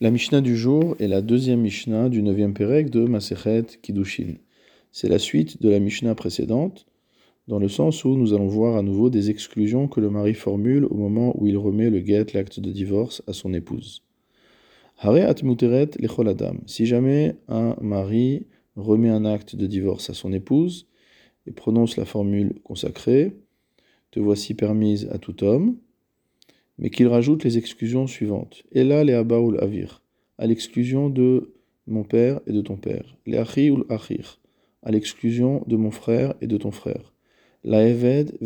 La Mishnah du jour est la deuxième Mishnah du neuvième Pérec de Masechet Kiddushin. C'est la suite de la Mishnah précédente, dans le sens où nous allons voir à nouveau des exclusions que le mari formule au moment où il remet le guet, l'acte de divorce, à son épouse. Hare muteret lecholadam. Si jamais un mari remet un acte de divorce à son épouse et prononce la formule consacrée, te voici permise à tout homme, mais qu'il rajoute les exclusions suivantes. Et là, les abaoul avir, à l'exclusion de mon père et de ton père. Les achir achir, à l'exclusion de mon frère et de ton frère. La eved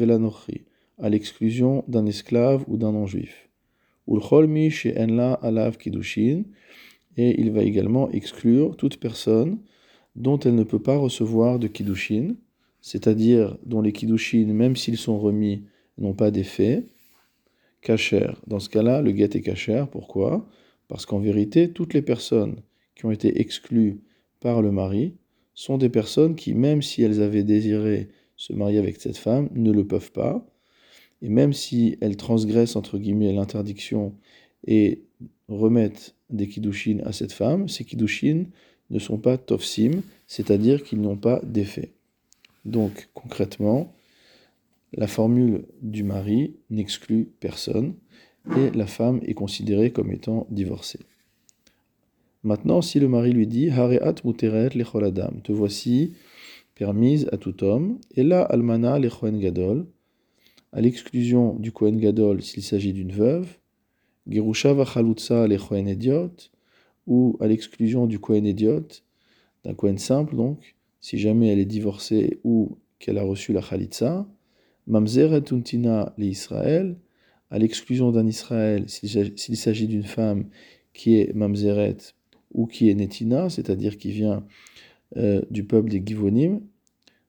à l'exclusion d'un esclave ou d'un non-juif. Ulcholmi enla alav kidushin, et il va également exclure toute personne dont elle ne peut pas recevoir de kiddushin, c'est-à-dire dont les kiddushin, même s'ils sont remis, n'ont pas d'effet, Dans ce cas-là, le guet est kacher. Pourquoi? Parce qu'en vérité, toutes les personnes qui ont été exclues par le mari sont des personnes qui, même si elles avaient désiré se marier avec cette femme, ne le peuvent pas. Et même si elles transgressent, entre guillemets, l'interdiction et remettent des kiddushin à cette femme, ces kiddushin ne sont pas tofsim, c'est-à-dire qu'ils n'ont pas d'effet. Donc, concrètement, la formule du mari n'exclut personne et la femme est considérée comme étant divorcée. Maintenant, si le mari lui dit Hareat muteret lecholadam, te voici permise à tout homme, et là almana lechoen gadol, à l'exclusion du Kohen gadol s'il s'agit d'une veuve, gerusha vachalutza lechoen idiot, ou à l'exclusion du Kohen idiot, d'un Kohen simple donc, si jamais elle est divorcée ou qu'elle a reçu la chalitza, Mamzeret untina Israël, à l'exclusion d'un Israël, s'il s'agit d'une femme qui est Mamzeret ou qui est Netina, c'est-à-dire qui vient euh, du peuple des Givonim,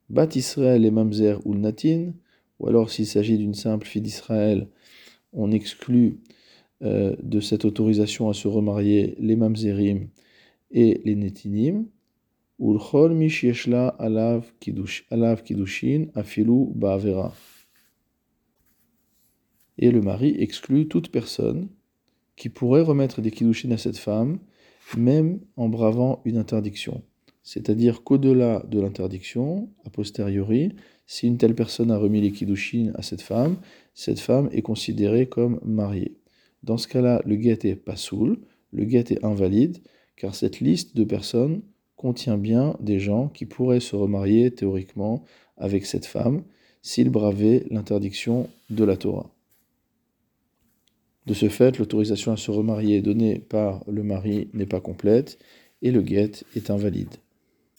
Bat Israël et Mamzer ou Natin, ou alors s'il s'agit d'une simple fille d'Israël, on exclut euh, de cette autorisation à se remarier les Mamzerim et les Netinim, Et le mari exclut toute personne qui pourrait remettre des kiddushin à cette femme, même en bravant une interdiction. C'est-à-dire qu'au-delà de l'interdiction, a posteriori, si une telle personne a remis les kiddushin à cette femme, cette femme est considérée comme mariée. Dans ce cas-là, le guet est pas soul, le guet est invalide, car cette liste de personnes contient bien des gens qui pourraient se remarier théoriquement avec cette femme s'ils bravaient l'interdiction de la Torah. De ce fait, l'autorisation à se remarier donnée par le mari n'est pas complète et le guet est invalide.